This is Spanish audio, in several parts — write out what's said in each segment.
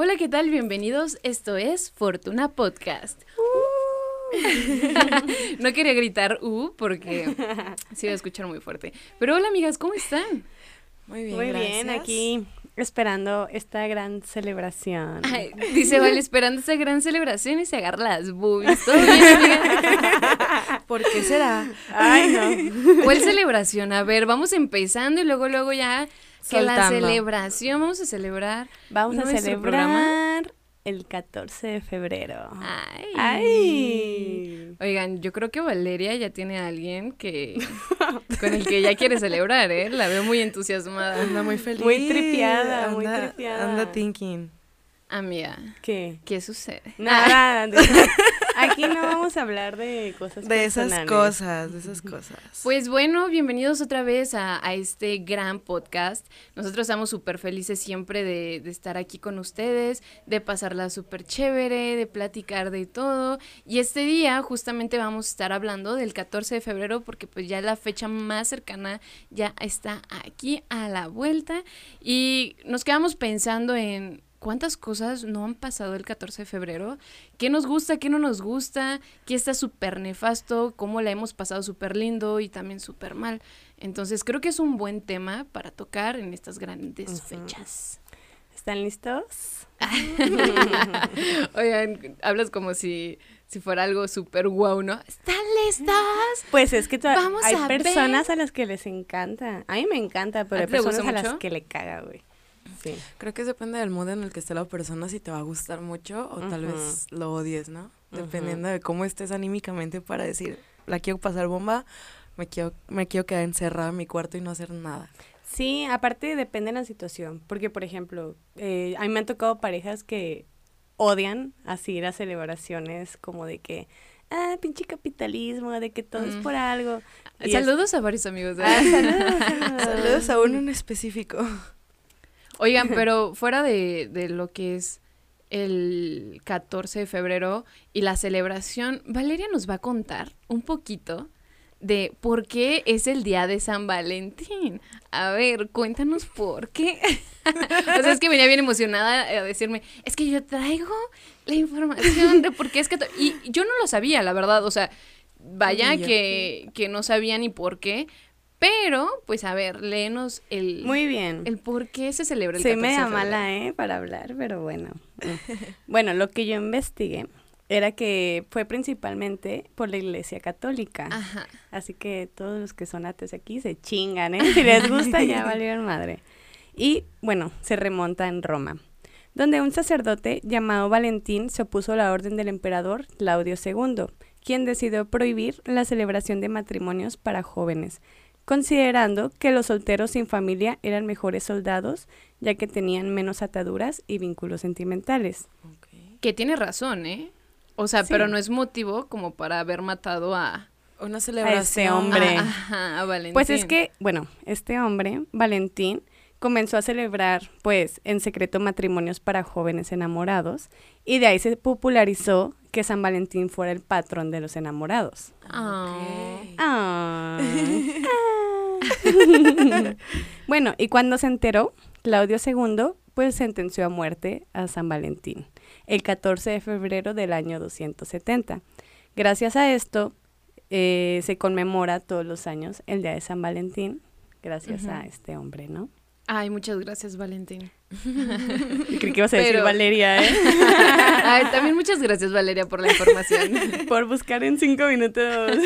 Hola, ¿qué tal? Bienvenidos. Esto es Fortuna Podcast. no quería gritar uh porque se iba a escuchar muy fuerte. Pero hola, amigas, ¿cómo están? Muy bien, Muy gracias. bien, aquí esperando esta gran celebración. Ay, dice, vale, esperando esa gran celebración y se agarra las boobies. ¿Todo bien, amiga? ¿Por qué será? Ay, no. ¿Cuál celebración? A ver, vamos empezando y luego, luego ya que la celebración, vamos a celebrar. Vamos a celebrar programa. el 14 de febrero. Ay. Ay. Oigan, yo creo que Valeria ya tiene a alguien que con el que ya quiere celebrar, ¿eh? La veo muy entusiasmada. Anda muy feliz. Muy tripiada, muy tripiada. Anda thinking. Amiga, ¿Qué? ¿qué sucede? Nada, aquí no vamos a hablar de cosas De esas cosas, de esas cosas. Pues bueno, bienvenidos otra vez a, a este gran podcast. Nosotros estamos súper felices siempre de, de estar aquí con ustedes, de pasarla súper chévere, de platicar de todo. Y este día justamente vamos a estar hablando del 14 de febrero porque pues ya la fecha más cercana ya está aquí a la vuelta. Y nos quedamos pensando en... ¿Cuántas cosas no han pasado el 14 de febrero? ¿Qué nos gusta, qué no nos gusta? ¿Qué está súper nefasto? ¿Cómo la hemos pasado súper lindo y también súper mal? Entonces creo que es un buen tema para tocar en estas grandes fechas. ¿Están listos? Oigan, hablas como si, si fuera algo súper guau, ¿no? ¿Están listos? Pues es que Vamos hay a ver. personas a las que les encanta. A mí me encanta, pero ¿A hay personas a las que le caga, güey. Sí. Creo que depende del mood en el que esté la persona, si te va a gustar mucho o tal vez lo odies, ¿no? Dependiendo de cómo estés anímicamente para decir, la quiero pasar bomba, me quiero, me quiero quedar encerrada en mi cuarto y no hacer nada. Sí, aparte depende de la situación, porque por ejemplo, eh, a mí me han tocado parejas que odian así las celebraciones como de que, ah, pinche capitalismo, de que todo es Mm. por algo. Y es- Saludos a varios amigos. de- Ah, saludos, saludos. Saludos a uno en específico. Oigan, pero fuera de, de lo que es el 14 de febrero y la celebración, Valeria nos va a contar un poquito de por qué es el día de San Valentín. A ver, cuéntanos por qué. o sea, es que venía bien emocionada a decirme, es que yo traigo la información de por qué es 14. Y yo no lo sabía, la verdad. O sea, vaya que, que no sabía ni por qué. Pero, pues a ver, léenos el, Muy bien. el por qué se celebra el Soy 14 de media mala, ¿eh? Para hablar, pero bueno. Bueno, lo que yo investigué era que fue principalmente por la iglesia católica. Ajá. Así que todos los que son ateos aquí se chingan, ¿eh? Si les gusta, ya valieron madre. Y bueno, se remonta en Roma, donde un sacerdote llamado Valentín se opuso a la orden del emperador Claudio II, quien decidió prohibir la celebración de matrimonios para jóvenes, considerando que los solteros sin familia eran mejores soldados, ya que tenían menos ataduras y vínculos sentimentales. Que tiene razón, ¿eh? O sea, Sí. pero no es motivo como para haber matado a... Una A ese hombre. a- ajá, a Valentín. Pues es que, bueno, este hombre, Valentín, comenzó a celebrar, pues, en secreto matrimonios para jóvenes enamorados y de ahí se popularizó que San Valentín fuera el patrón de los enamorados. Ah. Ok. Ah. bueno, y cuando se enteró, Claudio II, pues sentenció a muerte a San Valentín el 14 de febrero del año 270. Gracias a esto, eh, se conmemora todos los años el Día de San Valentín, gracias a este hombre, ¿no? Ay, muchas gracias, Valentín. Creí que ibas a decir Pero- Valeria, ¿eh? Ay, también muchas gracias, Valeria, por la información. Por buscar en cinco minutos.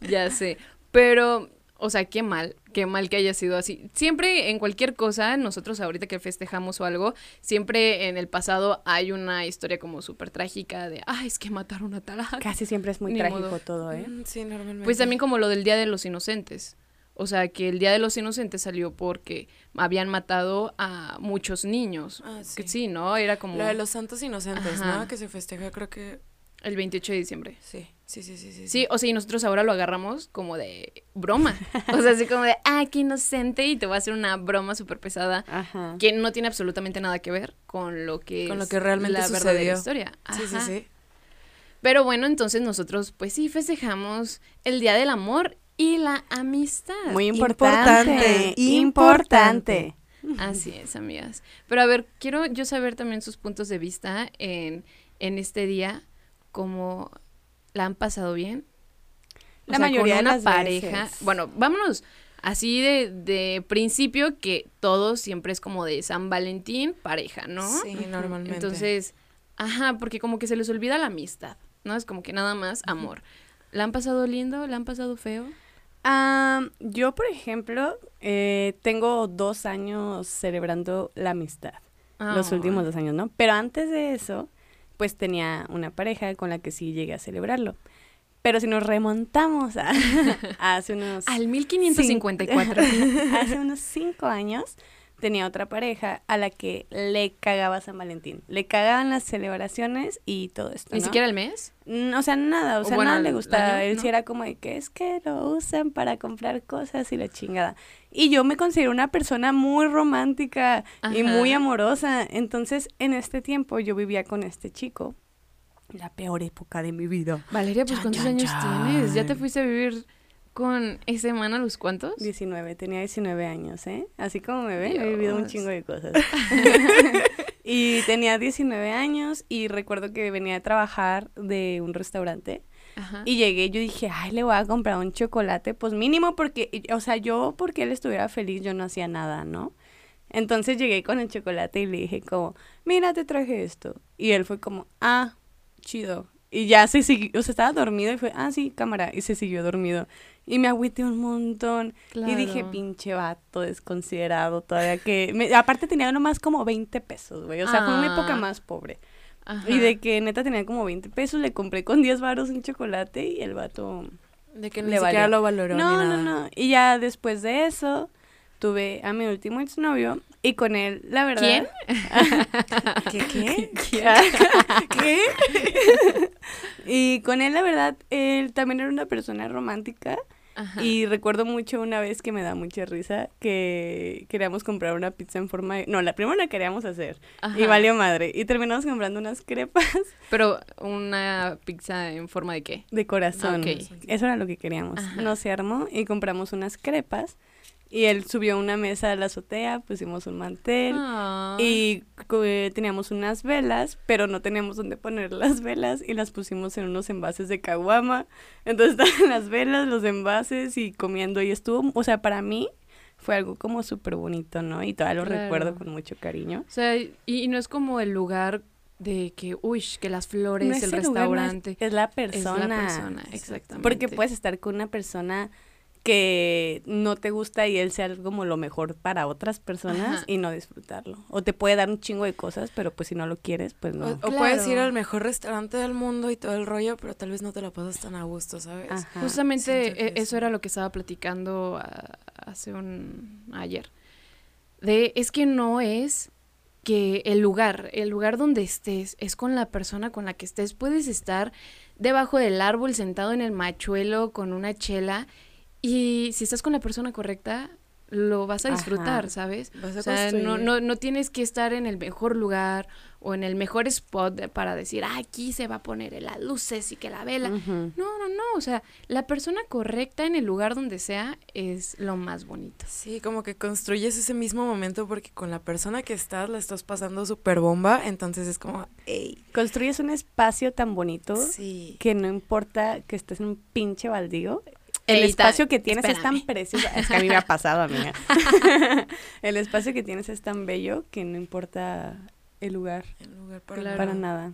ya sé. Pero, o sea, qué mal, qué mal que haya sido así. Siempre en cualquier cosa, nosotros ahorita que festejamos o algo, siempre en el pasado hay una historia como súper trágica de, ay, es que mataron a tal. Casi siempre es muy Ni trágico modo. todo, ¿eh? Mm, Sí, normalmente. Pues también como lo del Día de los Inocentes. O sea, que el Día de los Inocentes salió porque habían matado a muchos niños. Ah, Que sí. sí, ¿no? Era como Lo de los santos inocentes, Ajá. ¿no? Que se festeja, creo que... el 28 de diciembre. Sí, sí, sí, sí. Sí, Sí, o sea, y nosotros ahora lo agarramos como de broma. O sea, así como de, ah, qué inocente, y te voy a hacer una broma súper pesada Ajá. que no tiene absolutamente nada que ver con lo que Con lo es que realmente la verdadera sucedió. historia. Sí, sí, sí. Pero bueno, entonces nosotros, pues sí, festejamos el Día del Amor y la amistad. Muy importante. Importante, Importante. Así es, amigas. Pero a ver, quiero yo saber también sus puntos de vista en, en este día, cómo la han pasado bien. O La sea, mayoría con de una las pareja. veces. Bueno, vámonos así de, de principio que todo siempre es como de San Valentín, pareja, ¿no? Sí, normalmente. Entonces, ajá, porque como que se les olvida la amistad, ¿no? Es como que nada más amor. ¿La han pasado lindo? ¿La han pasado feo? Ah, yo, por ejemplo, eh, tengo dos años celebrando la amistad. Los Ah, últimos dos años, ¿no? Pero antes de eso, pues tenía una pareja con la que sí llegué a celebrarlo. Pero si nos remontamos a, a hace unos... Al 1554. hace unos cinco años tenía otra pareja a la que le cagaba San Valentín. Le cagaban las celebraciones y todo esto, Ni ¿no? siquiera el mes. Mm, O sea, nada, o O sea, bueno, nada le gustaba. Él ¿no? sí era como de que es que lo usan para comprar cosas y la chingada. Y yo me considero una persona muy romántica y muy amorosa. Entonces, en este tiempo yo vivía con este chico. La peor época de mi vida. Valeria, pues Chan, ¿cuántos chan, años tienes? ¿Ya te fuiste a vivir con ese man a los cuantos? 19, tenía 19 años, ¿eh? Así como me ven, he vivido un chingo de cosas. y tenía 19 años y recuerdo que venía a trabajar de un restaurante. Ajá. Y llegué y yo dije, ay, le voy a comprar un chocolate, pues mínimo porque, o sea, yo porque él estuviera feliz, yo no hacía nada, ¿no? Entonces llegué con el chocolate y le dije como, mira, te traje esto. Y él fue como, ah, chido. Y ya se siguió, o sea, estaba dormido y fue, ah, sí, cámara. Y se siguió dormido. Y me agüité un montón. Y dije, pinche vato desconsiderado todavía que... me- aparte tenía nomás como 20 pesos, güey. O sea, fue una época Ah. más pobre. Ajá. Y de que neta tenía como 20 pesos, le compré con 10 varos un chocolate y el vato... De que Le ni siquiera valió. lo valoró ni No, no, nada. no. Y ya después de eso, tuve a mi último exnovio y con él, la verdad... ¿Quién? ¿Qué, qué? ¿Qué? y con él, la verdad, él también era una persona romántica. Ajá. Y recuerdo mucho una vez que me da mucha risa que queríamos comprar una pizza en forma de... No, la primera la queríamos hacer y valió madre. Y terminamos comprando unas crepas Pero una pizza en forma de qué? de corazón. Ok. Eso era lo que queríamos. Ajá. No se armó y compramos unas crepas. Y él subió una mesa a la azotea, pusimos un mantel. Ah. Y eh, teníamos unas velas, pero no teníamos dónde poner las velas y las pusimos en unos envases de caguama. Entonces estaban las velas, los envases y comiendo y estuvo, o sea, para mí fue algo como súper bonito, ¿no? Y todavía lo Claro. recuerdo con mucho cariño. O sea, y, y no es como el lugar de que, uy, que las flores, No es el el lugar, no es- restaurante. es la Es persona. la persona, exactamente. Porque puedes estar con una persona que no te gusta y él sea como lo mejor para otras personas Ajá. y no disfrutarlo. O te puede dar un chingo de cosas, pero pues si no lo quieres, pues O, no. o puedes ir al mejor restaurante del mundo y todo el rollo, pero tal vez no te la pasas tan a gusto, ¿sabes? Ajá. Justamente e- eso era lo que estaba platicando hace un ayer. De es que no es que el lugar, el lugar donde estés, es con la persona con la que estés. Puedes estar debajo del árbol sentado en el machuelo con una chela y si estás con la persona correcta, lo vas a disfrutar, Ajá. ¿sabes? Vas a O sea, no, no, no tienes que estar en el mejor lugar o en el mejor spot de- para decir, ah, aquí se va a poner las luces y que la vela. No, no, no, o sea, la persona correcta en el lugar donde sea es lo más bonito. Sí, como que construyes ese mismo momento porque con la persona que estás la estás pasando súper bomba, entonces es como, ey, Construyes un espacio tan bonito sí. que no importa que estés en un pinche baldío. El espacio que tienes es tan precioso. Es que a mí me ha pasado, amiga. el espacio que tienes es tan bello que no importa el lugar En lugar para Claro. para nada.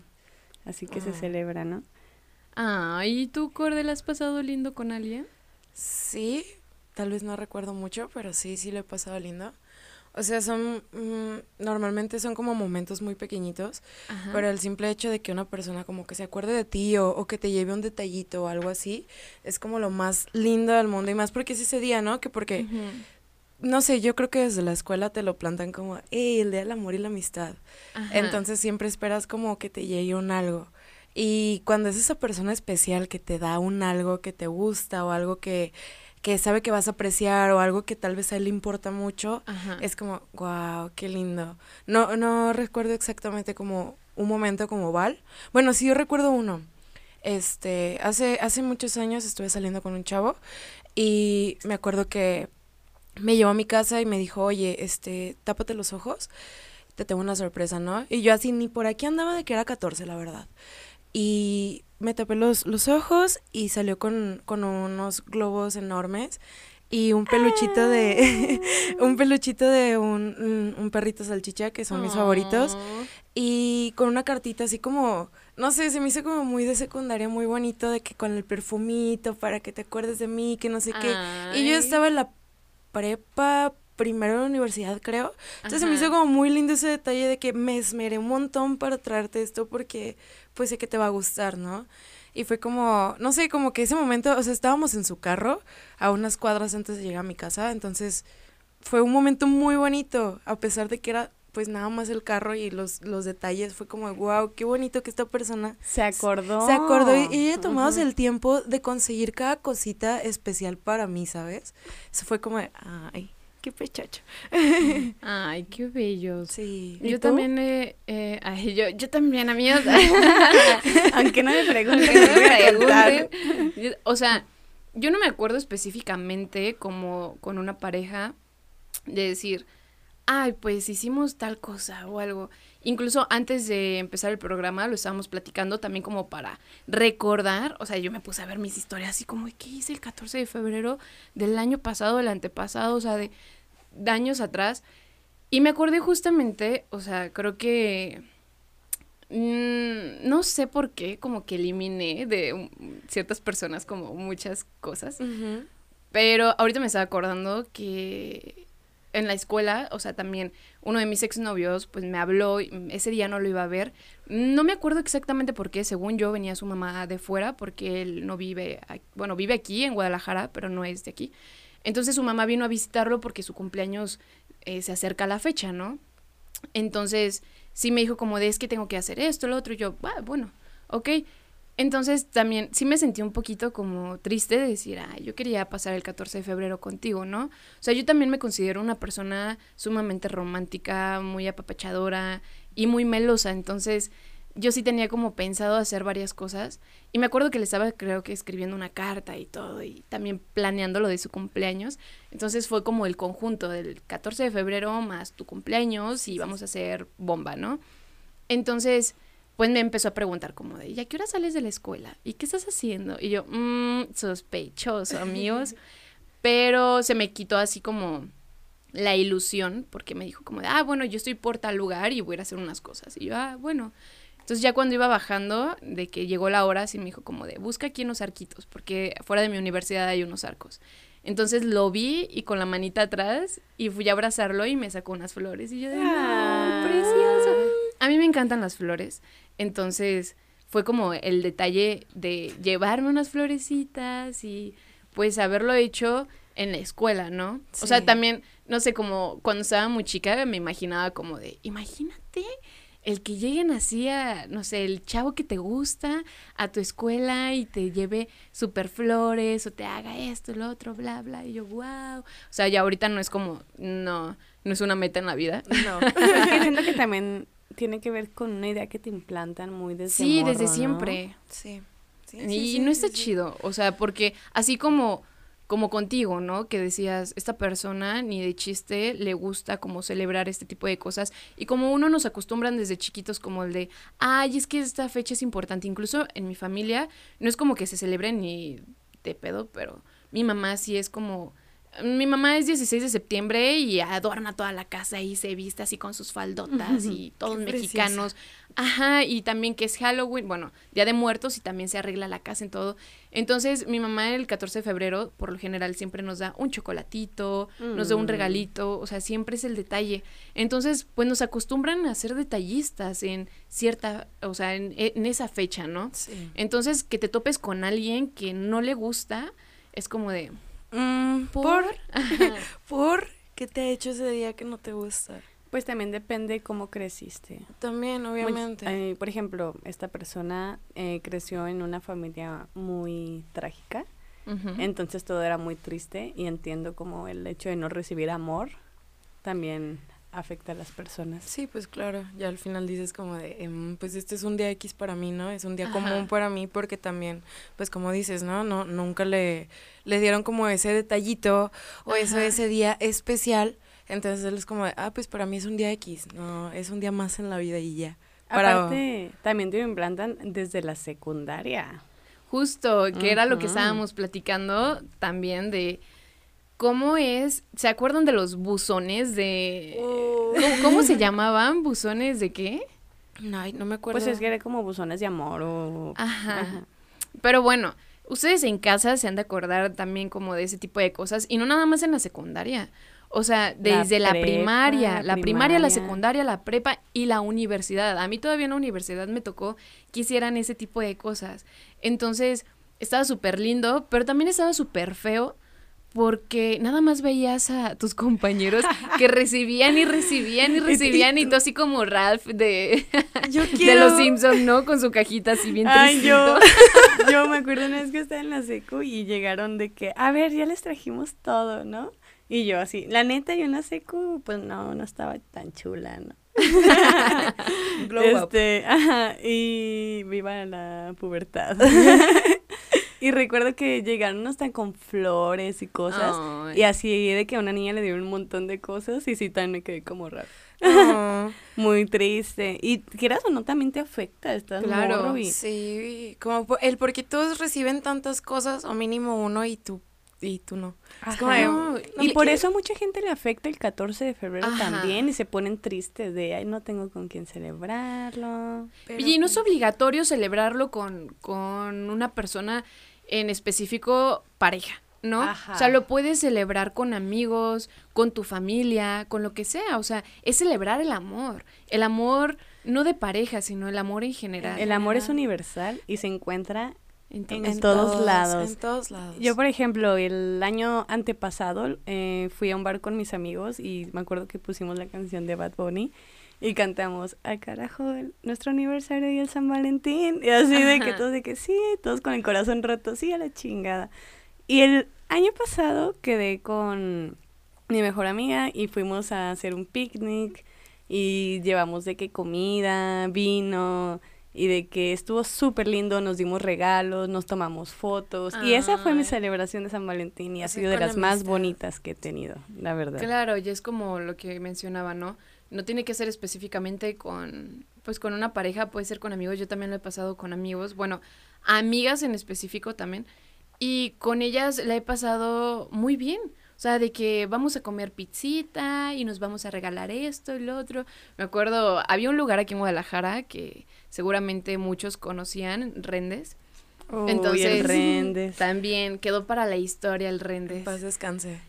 Así que se Ah. celebra, ¿no? Ah, ¿y tú, Cordel, has pasado lindo con alguien? Sí, tal vez no recuerdo mucho, pero sí, sí lo he pasado lindo. O sea, son, mm, normalmente son como momentos muy pequeñitos, Ajá. pero el simple hecho de que una persona como que se acuerde de ti o, o que te lleve un detallito o algo así, es como lo más lindo del mundo y más porque es ese día, ¿no? Que porque, no sé, yo creo que desde la escuela te lo plantan como, hey, el día del amor y la amistad. Ajá. Entonces siempre esperas como que te llegue un algo. Y cuando es esa persona especial que te da un algo que te gusta o algo que, que sabe que vas a apreciar o algo que tal vez a él le importa mucho, Ajá. es como, wow, qué lindo. No, no recuerdo exactamente como un momento como Val. Bueno, sí, yo recuerdo uno. Este, hace, hace muchos años estuve saliendo con un chavo y me acuerdo que me llevó a mi casa y me dijo, oye, este, tápate los ojos, te tengo una sorpresa, ¿no? Y yo así ni por aquí andaba de que era 14, la verdad. Y me tapé los, los ojos y salió con, con unos globos enormes y un peluchito de un peluchito de un, un, perrito salchicha que son mis favoritos. Y con una cartita así como no sé se me hizo como muy de secundaria muy bonito de que con el perfumito para que te acuerdes de mí que no sé qué. Y yo estaba en la prepa primero en la universidad creo. Entonces se me hizo como muy lindo ese detalle de que me esmeré un montón para traerte esto porque pues sé que te va a gustar no y fue como, no sé, como que ese momento, o sea, estábamos en su carro a unas cuadras antes de llegar a mi casa, entonces fue un momento muy bonito, a pesar de que era pues nada más el carro y los, los detalles, fue como, wow, qué bonito que esta persona se acordó. Se acordó y, ella tomó el tiempo de conseguir cada cosita especial para mí, ¿sabes? Eso fue como, ay, qué pechacho. Ay, qué bello. Sí. Yo también, eh, eh, ay, yo, yo también, amigos. Aunque no me pregunten, O sea, yo no me acuerdo específicamente como con una pareja de decir, ay, pues hicimos tal cosa o algo. Incluso antes de empezar el programa lo estábamos platicando también como para recordar, o sea, yo me puse a ver mis historias así como, ¿qué hice el 14 de febrero del año pasado, del antepasado? O sea, de, años atrás. Y me acordé justamente, o sea, creo que... Mm, no sé por qué, como que eliminé de ciertas personas como muchas cosas. Pero ahorita me estaba acordando que en la escuela, o sea, también uno de mis exnovios, pues me habló, ese día no lo iba a ver. No me acuerdo exactamente por qué, según yo venía su mamá de fuera, porque él no vive, bueno, vive aquí en Guadalajara, pero no es de aquí. Entonces su mamá vino a visitarlo porque su cumpleaños eh, se acerca a la fecha, ¿no? Entonces sí me dijo como de es que tengo que hacer esto, lo otro, y yo, ah, bueno, ok. Entonces también sí me sentí un poquito como triste de decir, ah, yo quería pasar el 14 de febrero contigo, ¿no? O sea, yo también me considero una persona sumamente romántica, muy apapachadora y muy melosa, entonces yo sí tenía como pensado hacer varias cosas y me acuerdo que le estaba creo que escribiendo una carta y todo y también planeando lo de su cumpleaños. Entonces fue como el conjunto del 14 de febrero más tu cumpleaños y vamos a hacer bomba, ¿no? Entonces, pues me empezó a preguntar como de, ¿y a qué hora sales de la escuela? ¿Y qué estás haciendo? Y yo, mmm, sospechoso, amigos. Pero se me quitó así como la ilusión porque me dijo como de, ah, bueno, yo estoy por tal lugar y voy a ir a hacer unas cosas. Y yo, ah, bueno. Entonces ya cuando iba bajando, de que llegó la hora, sí me dijo como de, busca aquí unos arquitos, porque fuera de mi universidad hay unos arcos. Entonces lo vi y con la manita atrás y fui a abrazarlo y me sacó unas flores. Y yo de, no, precioso. A mí me encantan las flores. Entonces fue como el detalle de llevarme unas florecitas y pues haberlo hecho en la escuela, ¿no? O sea, también, no sé, como cuando estaba muy chica me imaginaba como de, imagínate el que lleguen así a, no sé, el chavo que te gusta a tu escuela y te lleve super flores o te haga esto, lo otro, bla, bla, y yo, wow. O sea, ya ahorita no es como, no, no es una meta en la vida. No. es siento que también tiene que ver con una idea que te implantan muy desde Sí, desde siempre. Sí. sí. y no está chido, o sea, porque así como como contigo, ¿no? Que decías, esta persona ni de chiste le gusta como celebrar este tipo de cosas. Y como uno nos acostumbran desde chiquitos como el de, ay, es que esta fecha es importante. Incluso en mi familia no es como que se celebre ni de pedo, pero mi mamá sí es como mi mamá es 16 de septiembre y adorna toda la casa y se viste así con sus faldotas y todos mexicanos. Ajá, y también que es Halloween, bueno, Día de Muertos y también se arregla la casa en todo. Entonces, mi mamá el 14 de febrero, por lo general, siempre nos da un chocolatito, nos da un mm. regalito, o sea, siempre es el detalle. Entonces, pues nos acostumbran a ser detallistas en cierta, o sea, en, en esa fecha, ¿no? Sí. Entonces, que te topes con alguien que no le gusta, es como de Mm, ¿Por? ¿Por? qué te ha hecho ese día que no te gusta? Pues también depende cómo creciste. También, obviamente. Eh, por ejemplo, esta persona eh, creció en una familia muy trágica, entonces todo era muy triste y entiendo como el hecho de no recibir amor también afecta a las personas. Sí, pues claro, ya al final dices como de, em, pues este es un día X para mí, ¿no? Es un día Ajá. común para mí porque también, pues como dices, ¿no? No, nunca le, le dieron como ese detallito o eso, ese día especial. Entonces él es como de, ah, pues para mí es un día X, no, es un día más en la vida y ya. Para- Aparte, también te implantan desde la secundaria. Justo, que era lo que estábamos platicando también de cómo es, ¿se acuerdan de los buzones de... ¿Cómo, cómo se llamaban? ¿Buzones de qué? No, ay, no me acuerdo. Pues es que era como buzones de amor o... Ajá. Ajá. Pero bueno, ustedes en casa se han de acordar también como de ese tipo de cosas y no nada más en la secundaria. O sea, desde la, prepa, primaria, la la primaria, la primaria. secundaria, la prepa y la universidad. A mí todavía en la universidad me tocó que hicieran ese tipo de cosas. Entonces, estaba súper lindo, pero también estaba súper feo porque nada más veías a tus compañeros que recibían y recibían y recibían y tú así como Ralph de, Yo de los Simpsons, ¿no? Con su cajita así bien Ay, yo, yo me acuerdo una vez que estaba en la secu y llegaron de que, a ver, ya les trajimos todo, ¿no? Y yo así, la neta, yo en la secu, pues no, no estaba tan chula, ¿no? Glow up. este, ajá, y viva la pubertad. Y recuerdo que llegaron hasta con flores y cosas. Y así de que a una niña le dieron un montón de cosas y sí también me quedé como raro. Muy triste. Y quieras o no, también te afecta. Estás Claro, morro y- sí, como el porque todos reciben tantas cosas, o mínimo uno y tú, y tú no. Es como Ajá. de, No, Y por que- eso a mucha gente le afecta el 14 de febrero Ajá. también y se ponen tristes de, ay, no tengo con quién celebrarlo. pero y no es pues, obligatorio celebrarlo con, con una persona en específico pareja, ¿no? Ajá. O sea, lo puedes celebrar con amigos, con tu familia, con lo que sea. O sea, es celebrar el amor. El amor no de pareja, sino el amor en general. El amor es universal y se encuentra Entonces, en todos lados. En todos lados. Yo, por ejemplo, el año antepasado eh, fui a un bar con mis amigos y me acuerdo que pusimos la canción de Bad Bunny y cantamos, al carajo, el- nuestro aniversario y el San Valentín. Y así de que todos de que sí, todos con el corazón roto, sí, a la chingada. Y el año pasado quedé con mi mejor amiga y fuimos a hacer un picnic y llevamos de que comida, vino y de que estuvo súper lindo, nos dimos regalos, nos tomamos fotos y esa fue mi celebración de San Valentín y ha sido de las más bonitas que he tenido, la verdad. Claro, y es como lo que mencionaba, ¿no? No tiene que ser específicamente con, pues con una pareja, puede ser con amigos. Yo también lo he pasado con amigos, bueno, amigas en específico también. Y con ellas la he pasado muy bien. O sea, de que vamos a comer pizzita y nos vamos a regalar esto y lo otro. Me acuerdo, había un lugar aquí en Guadalajara que seguramente muchos conocían, Rendes. Uy, Entonces, el Rendes. También quedó para la historia el Rendes. En paz descanse.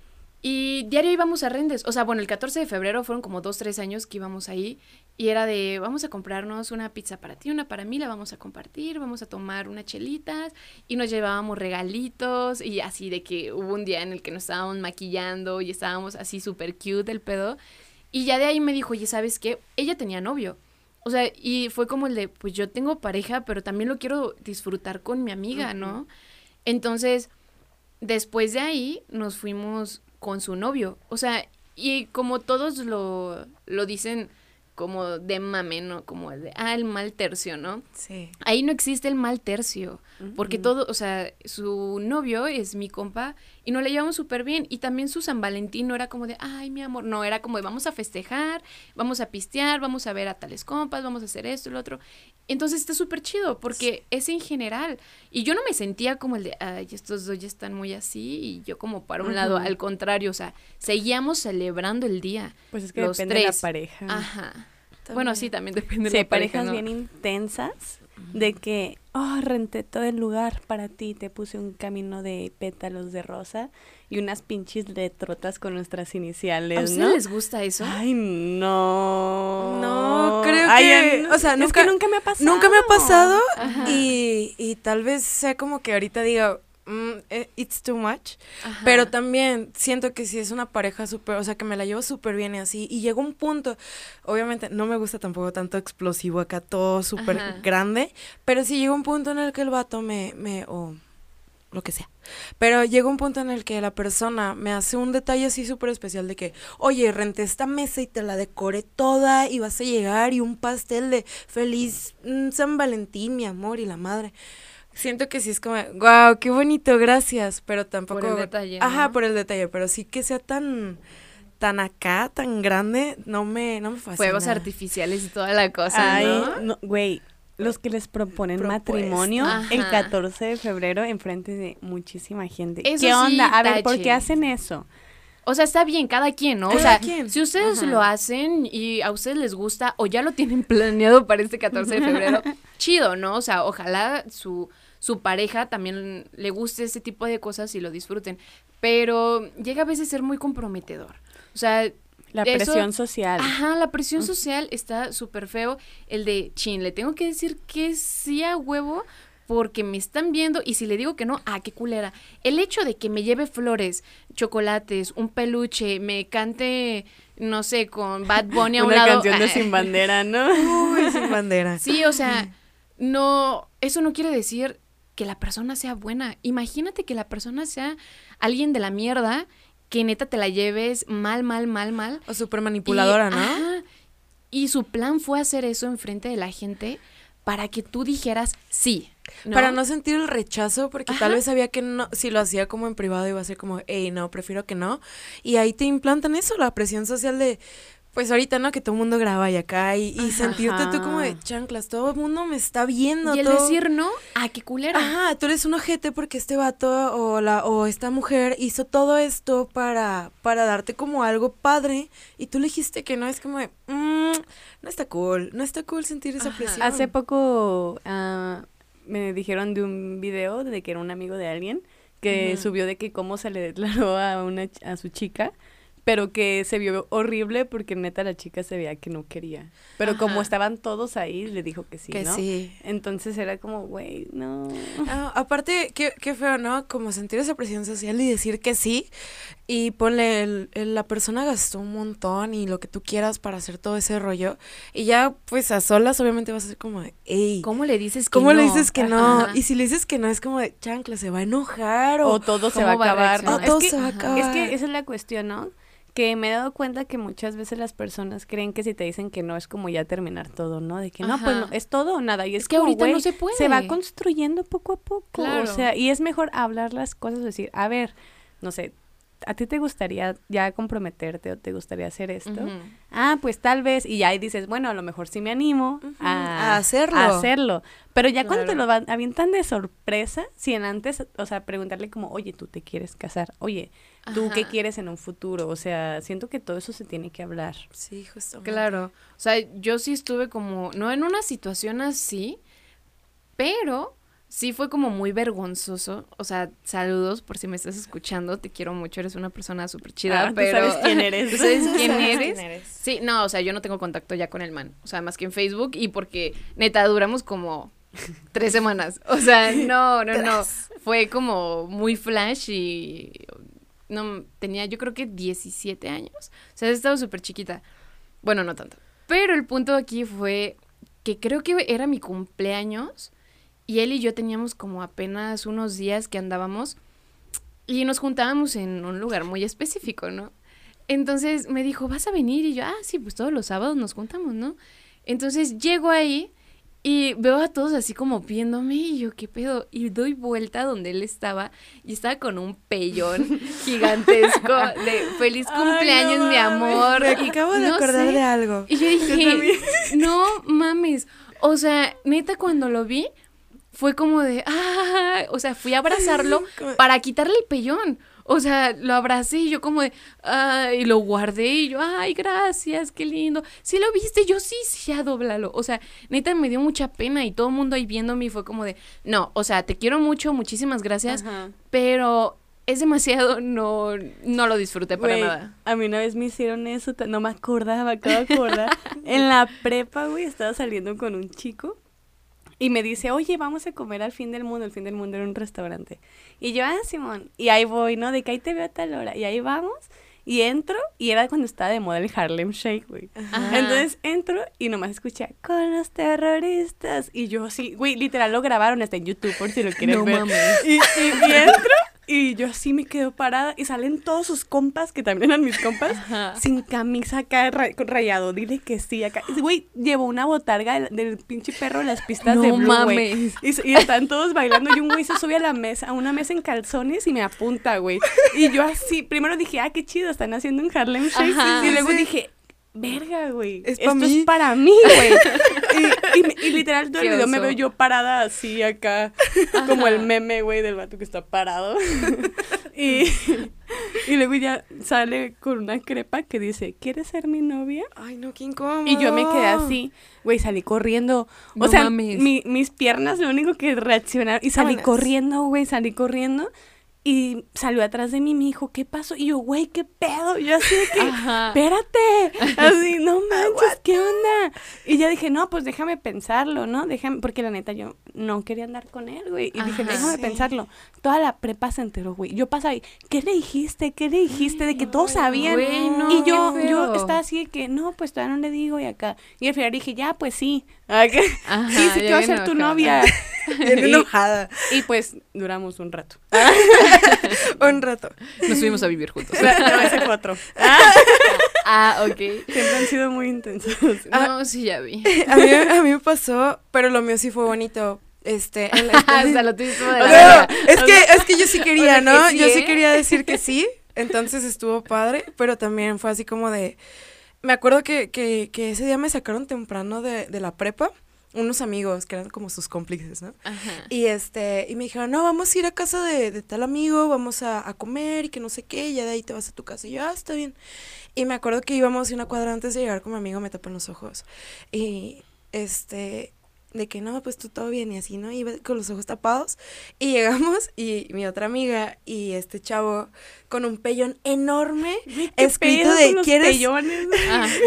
Y diario íbamos a Rendes. O sea, bueno, el 14 de febrero fueron como dos, tres años que íbamos ahí. Y era de, vamos a comprarnos una pizza para ti, una para mí, la vamos a compartir, vamos a tomar unas chelitas. Y nos llevábamos regalitos. Y así de que hubo un día en el que nos estábamos maquillando y estábamos así súper cute el pedo. Y ya de ahí me dijo, oye, ¿sabes qué? Ella tenía novio. O sea, y fue como el de, pues yo tengo pareja, pero también lo quiero disfrutar con mi amiga, ¿no? Entonces, después de ahí nos fuimos con su novio. O sea, y como todos lo, lo dicen como de mame, ¿no? Como de, ah, el mal tercio, ¿no? Sí. Ahí no existe el mal tercio, porque todo, o sea, su novio es mi compa y nos la llevamos súper bien. Y también su San Valentín no era como de, ay, mi amor, no, era como de, vamos a festejar, vamos a pistear, vamos a ver a tales compas, vamos a hacer esto y lo otro. Entonces está súper chido, porque es en general. Y yo no me sentía como el de, ay, estos dos ya están muy así, y yo como para un lado, al contrario, o sea, seguíamos celebrando el día. Pues es que los depende de la tres. pareja. Ajá. Bueno, sí, también depende Sí, de la pareja, parejas ¿no? bien intensas de que, oh, renté todo el lugar para ti, te puse un camino de pétalos de rosa y unas pinches letrotas con nuestras ¿A iniciales, ustedes ¿no? les gusta eso? Ay, no. No, creo Ay, que- no- o sea, es nunca- que nunca me ha pasado. Nunca me ha pasado y, y tal vez sea como que ahorita diga, mm, eh, it's too much. Ajá. Pero también siento que si es una pareja súper, o sea, que me la llevo súper bien y así. Y llegó un punto, obviamente no me gusta tampoco tanto explosivo acá, todo súper grande. Pero sí llegó un punto en el que el vato me, me, o lo que sea. Pero llega un punto en el que la persona me hace un detalle así súper especial de que, oye, renté esta mesa y te la decoré toda y vas a llegar y un pastel de feliz mm, San Valentín, mi amor, y la madre. Siento que sí es como, wow, qué bonito, gracias, pero tampoco... Por el detalle, Ajá, ¿no? por el detalle, pero sí que sea tan tan acá, tan grande, no me, no me fascina. Fuegos artificiales y toda la cosa, Ay, ¿no? no, güey, los que les proponen Propuesta. matrimonio el Ajá. 14 de febrero en frente de muchísima gente. Eso ¿Qué sí, onda? A ver, ¿por qué hacen eso? O sea, está bien, cada quien, ¿no? o sea, quien. si ustedes Ajá. lo hacen y a ustedes les gusta o ya lo tienen planeado para este 14 de febrero, chido, ¿no? O sea, ojalá su, su pareja también le guste ese tipo de cosas y lo disfruten. Pero llega a veces a ser muy comprometedor. O sea, La Eso- presión social. Ajá, la presión social está súper feo. El de, chin, le tengo que decir que sí a huevo porque me están viendo y si le digo que no, ah, qué culera. El hecho de que me lleve flores, chocolates, un peluche, me cante, no sé, con Bad Bunny a un Una lado. canción de Sin Bandera, ¿no? Uy, sin bandera. Sí, o sea, no, eso no quiere decir que la persona sea buena. Imagínate que la persona sea alguien de la mierda, que neta te la lleves mal, mal, mal, mal. O súper manipuladora, Y- ¿no? ajá, y su plan fue hacer eso enfrente de la gente para que tú dijeras sí. Para no sentir el rechazo, porque Ajá. tal vez sabía que no, si lo hacía como en privado iba a ser como, hey, no, prefiero que no. Y ahí te implantan eso, la presión social de, pues ahorita no, que todo el mundo graba y acá, y, y sentirte tú como de chanclas, todo el mundo me está viendo. Y el todo- decir no, ah, qué culera. Ajá, tú eres un ojete porque este vato o la o esta mujer hizo todo esto para para darte como algo padre y tú le dijiste que no es como de, "Mm, no está cool, no está cool sentir esa Ajá. presión. Hace poco ah, me dijeron de un video de que era un amigo de alguien que subió de que cómo se le declaró a una ch- a su chica, pero que se vio horrible porque neta la chica se veía que no quería. Pero como Ajá. estaban todos ahí, le dijo que sí, que ¿no? sí. Entonces era como, güey, no. Ah, aparte, qué, qué feo, ¿no? Como sentir esa presión social y decir que sí. Y ponle, el- el- la persona gastó un montón y lo que tú quieras para hacer todo ese rollo. Y ya, pues a solas, obviamente vas a ser como ey, ¿cómo, ¿Cómo le dices que no? le dices que no? Ajá. Y si le dices que no, es como de, chancla, se va a enojar o, O todo se ¿Cómo va a va a acabar, o todo Es que, se va a acabar. es que esa es la cuestión, ¿no? Que me he dado cuenta que muchas veces las personas creen que si te dicen que no es como ya terminar todo, ¿no? De que no, pues no, es todo o nada. Y es, Es que como, ahorita no se puede. Se va construyendo poco a poco. Claro. O sea, y es mejor hablar las cosas, decir, a ver, no sé, ¿a ti te gustaría ya comprometerte o te gustaría hacer esto? Ah, pues tal vez, y ya ahí dices, bueno, a lo mejor sí me animo a, a hacerlo. a hacerlo. Pero ya cuando te lo van, avientan de sorpresa, si en antes, o sea, preguntarle como, oye, tú te quieres casar, oye, tú qué quieres en un futuro, o sea, siento que todo eso se tiene que hablar. Sí, justo. Claro. O sea, yo sí estuve como, no en una situación así, pero sí fue como muy vergonzoso. O sea, saludos por si me estás escuchando, te quiero mucho, eres una persona súper chida, Ah, tú pero... sabes quién eres. ¿Tú sabes quién ¿Sabes eres? quién eres? Sí, no, o sea, yo no tengo contacto ya con el man. O sea, más que en Facebook y porque neta duramos como tres semanas. O sea, no, no, no. Fue como muy flash y no tenía yo creo que 17 años. O sea, estaba súper chiquita. Bueno, no tanto. Pero el punto aquí fue que creo que era mi cumpleaños y él y yo teníamos como apenas unos días que andábamos y nos juntábamos en un lugar muy específico, ¿no? Entonces me dijo, ¿vas a venir? Y yo, ah, sí, pues todos los sábados nos juntamos, ¿no? Entonces llego ahí y veo a todos así como viéndome y yo, ¿qué pedo? Y doy vuelta donde él estaba y estaba con un pellón gigantesco de feliz Ay, cumpleaños, no mi amor. Me Y acabo de no acordar sé, de algo. y yo dije, no mames. O sea, neta, cuando lo vi, fue como de, ah, o sea, fui a abrazarlo para quitarle el pellón. O sea, lo abracé y yo como de, ay, y lo guardé y yo, ay, gracias, qué lindo. ¿Sí lo viste? Yo sí, sí, ya dóblalo. O sea, neta me dio mucha pena y todo el mundo ahí viéndome y fue como de, no, o sea, te quiero mucho, muchísimas gracias, Ajá. pero es demasiado, no, no lo disfruté para nada. A mí una vez me hicieron eso, no me acordaba, me acabo de acordar. en la prepa, güey, estaba saliendo con un chico y me dice, oye, vamos a comer al fin del mundo. El fin del mundo era un restaurante. Y yo, ah, Simón. Y ahí voy, ¿no? De que ahí te veo a tal hora. Y ahí vamos. Y entro y era cuando estaba de moda el Harlem Shake, güey. Entonces entro y nomás escuché con los terroristas. Y yo así, güey, literal lo grabaron hasta en YouTube por si lo quieren No ver. mames. Y, y- y entro y yo así me quedo parada y salen todos sus compas, que también eran mis compas, Ajá. sin camisa acá rayado. Dile que sí acá. Güey, llevó una botarga del, del pinche perro de las pistas No de Blue, mames. Y, están todos bailando y un güey se sube a la mesa, a una mesa en calzones y me apunta, güey. Y yo así, primero dije, ah, qué chido, están haciendo un Harlem Shake. Y luego Sí. dije, verga, güey. Es Esto mí. es para mí, güey. y, y literal todo el video me veo yo parada así acá, como el meme, güey, del vato que está parado. y, y luego ya sale con una crepa que dice, ¿quieres ser mi novia? Ay, no, qué incómodo. Y yo me quedé así, güey, salí corriendo. O No sea, mames. mi- mis piernas lo único que reaccionaron. Y salí Vámonos. corriendo, güey, salí corriendo. Y salió atrás de mí y me dijo, ¿qué pasó? Y yo, güey, ¿qué pedo? Y yo así de que, Ajá. espérate. Así, no manches, ¿qué onda? Y ya dije, no, pues déjame pensarlo, ¿no? Déjame, porque la neta yo no quería andar con él, güey. Y dije, déjame Sí. pensarlo. Toda la prepa se enteró, güey. Yo pasaba ahí, ¿qué le dijiste? ¿Qué le dijiste? De que todos sabían. Güey, no, y yo, yo estaba así de que, no, pues todavía no le digo y acá. Y al final dije, ya, pues sí. Ah, que- Ajá, sí, sí, bien ser tu novia. Bien Y- enojada. Y pues duramos un rato. Un rato. Nos fuimos a vivir juntos. No, ese fue otro. Ah, ok. Siempre han sido muy intensos. No, sí, ya vi. A mí, a mí me pasó, pero lo mío sí fue bonito. Este, o sea, lo tuviste de la No, es que, es que yo sí quería, O sea, que ¿no? sí, yo sí ¿eh? quería decir que sí, entonces estuvo padre, pero también fue así como de... Me acuerdo que, que, que ese día me sacaron temprano de, de la prepa, unos amigos que eran como sus cómplices, ¿no? Ajá. Y este, y me dijeron, no, vamos a ir a casa de, de tal amigo, vamos a, a comer y que no sé qué, y ya de ahí te vas a tu casa. Y yo, ah, está bien. Y me acuerdo que íbamos una cuadra antes de llegar con mi amigo, me tapan los ojos. Y este, de que no, pues tú todo bien y así, ¿no? Iba con los ojos tapados. Y llegamos y mi otra amiga y este chavo con un pellón enorme, ¿Qué escrito de, ¿quieres.